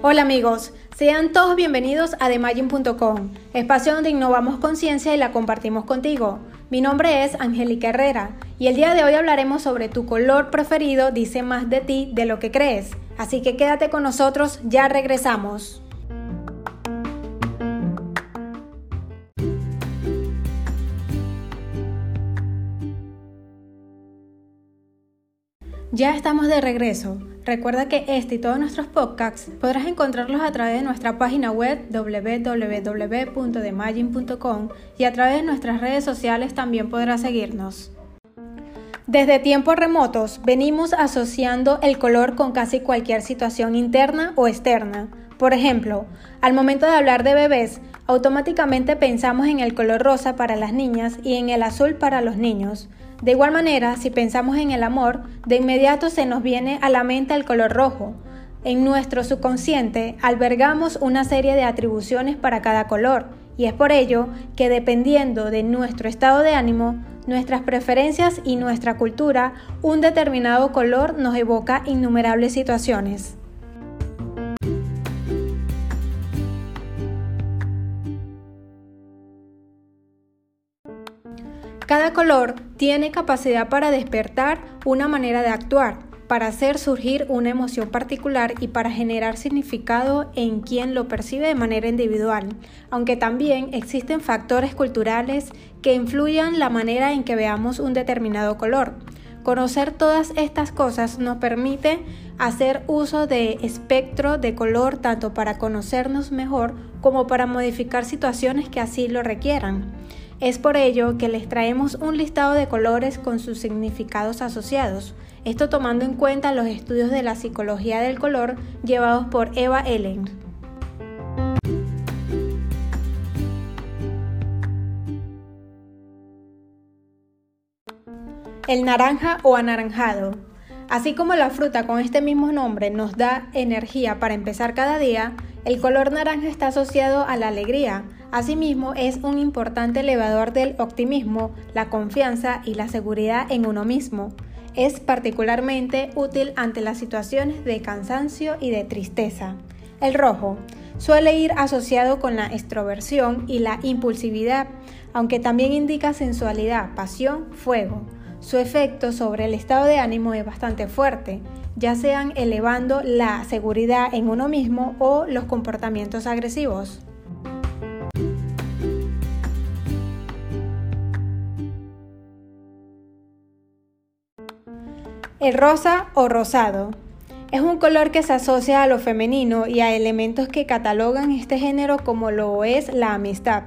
Hola amigos, sean todos bienvenidos a TheMagin.com, espacio donde innovamos conciencia y la compartimos contigo. Mi nombre es Angélica Herrera y el día de hoy hablaremos sobre tu color preferido dice más de ti de lo que crees. Así que quédate con nosotros, ya regresamos. Ya estamos de regreso. Recuerda que este y todos nuestros podcasts podrás encontrarlos a través de nuestra página web www.demagin.com y a través de nuestras redes sociales también podrás seguirnos. Desde tiempos remotos venimos asociando el color con casi cualquier situación interna o externa. Por ejemplo, al momento de hablar de bebés, automáticamente pensamos en el color rosa para las niñas y en el azul para los niños. De igual manera, si pensamos en el amor, de inmediato se nos viene a la mente el color rojo. En nuestro subconsciente albergamos una serie de atribuciones para cada color y es por ello que dependiendo de nuestro estado de ánimo, nuestras preferencias y nuestra cultura, un determinado color nos evoca innumerables situaciones. Cada color tiene capacidad para despertar una manera de actuar, para hacer surgir una emoción particular y para generar significado en quien lo percibe de manera individual, aunque también existen factores culturales que influyan la manera en que veamos un determinado color. Conocer todas estas cosas nos permite hacer uso de espectro de color tanto para conocernos mejor como para modificar situaciones que así lo requieran. Es por ello que les traemos un listado de colores con sus significados asociados, esto tomando en cuenta los estudios de la psicología del color llevados por Eva Ellen. El naranja o anaranjado. Así como la fruta con este mismo nombre nos da energía para empezar cada día, el color naranja está asociado a la alegría, Asimismo, es un importante elevador del optimismo, la confianza y la seguridad en uno mismo. Es particularmente útil ante las situaciones de cansancio y de tristeza. El rojo suele ir asociado con la extroversión y la impulsividad, aunque también indica sensualidad, pasión, fuego. Su efecto sobre el estado de ánimo es bastante fuerte, ya sean elevando la seguridad en uno mismo o los comportamientos agresivos. El rosa o rosado es un color que se asocia a lo femenino y a elementos que catalogan este género como lo es la amistad.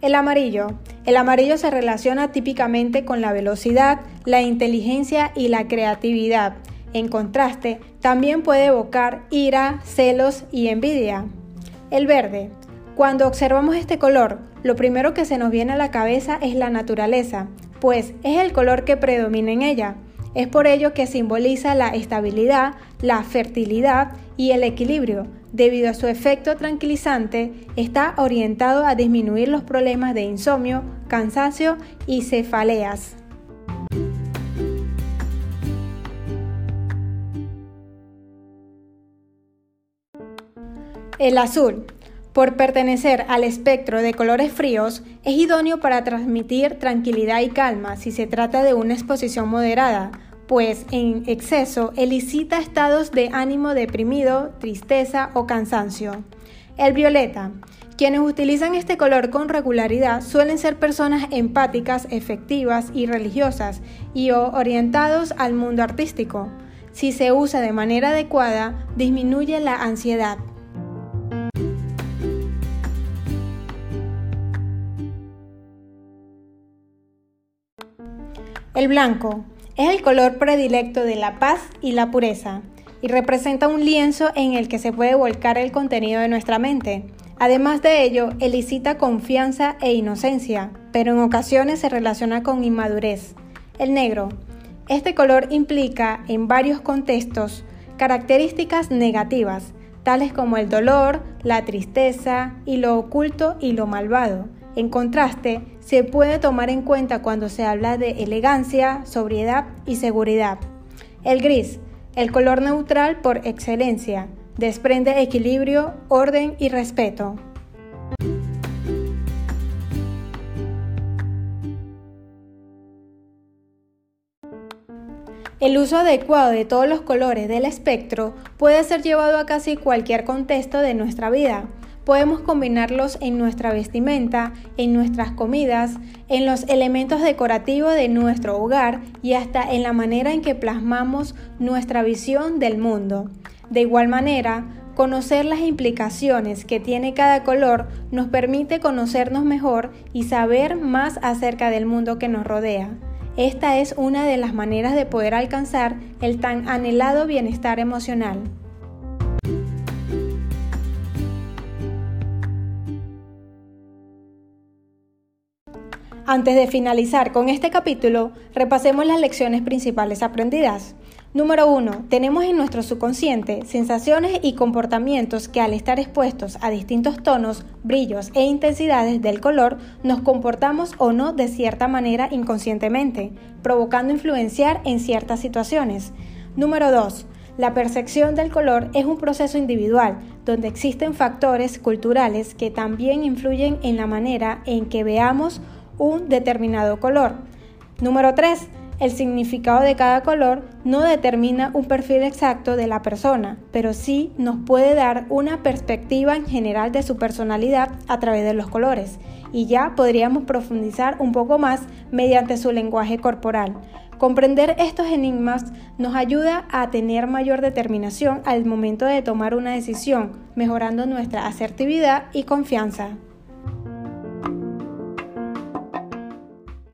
El amarillo. El amarillo se relaciona típicamente con la velocidad, la inteligencia y la creatividad. En contraste, también puede evocar ira, celos y envidia. El verde. Cuando observamos este color, lo primero que se nos viene a la cabeza es la naturaleza, pues es el color que predomina en ella. Es por ello que simboliza la estabilidad, la fertilidad y el equilibrio. Debido a su efecto tranquilizante, está orientado a disminuir los problemas de insomnio, cansancio y cefaleas. El azul, por pertenecer al espectro de colores fríos, es idóneo para transmitir tranquilidad y calma si se trata de una exposición moderada, pues en exceso elicita estados de ánimo deprimido, tristeza o cansancio. El violeta. Quienes utilizan este color con regularidad suelen ser personas empáticas, efectivas y religiosas y orientados al mundo artístico. Si se usa de manera adecuada, disminuye la ansiedad, El blanco es el color predilecto de la paz y la pureza y representa un lienzo en el que se puede volcar el contenido de nuestra mente. Además de ello, elicita confianza e inocencia, pero en ocasiones se relaciona con inmadurez. El negro. Este color implica en varios contextos características negativas, tales como el dolor, la tristeza y lo oculto y lo malvado. En contraste, se puede tomar en cuenta cuando se habla de elegancia, sobriedad y seguridad. El gris, el color neutral por excelencia, desprende equilibrio, orden y respeto. El uso adecuado de todos los colores del espectro puede ser llevado a casi cualquier contexto de nuestra vida. Podemos combinarlos en nuestra vestimenta, en nuestras comidas, en los elementos decorativos de nuestro hogar y hasta en la manera en que plasmamos nuestra visión del mundo. De igual manera, conocer las implicaciones que tiene cada color nos permite conocernos mejor y saber más acerca del mundo que nos rodea. Esta es una de las maneras de poder alcanzar el tan anhelado bienestar emocional. Antes de finalizar con este capítulo, repasemos las lecciones principales aprendidas. Número 1. Tenemos en nuestro subconsciente sensaciones y comportamientos que al estar expuestos a distintos tonos, brillos e intensidades del color, nos comportamos o no de cierta manera inconscientemente, provocando influenciar en ciertas situaciones. Número 2. La percepción del color es un proceso individual, donde existen factores culturales que también influyen en la manera en que veamos un determinado color. Número 3. El significado de cada color no determina un perfil exacto de la persona, pero sí nos puede dar una perspectiva en general de su personalidad a través de los colores, y ya podríamos profundizar un poco más mediante su lenguaje corporal. Comprender estos enigmas nos ayuda a tener mayor determinación al momento de tomar una decisión, mejorando nuestra asertividad y confianza.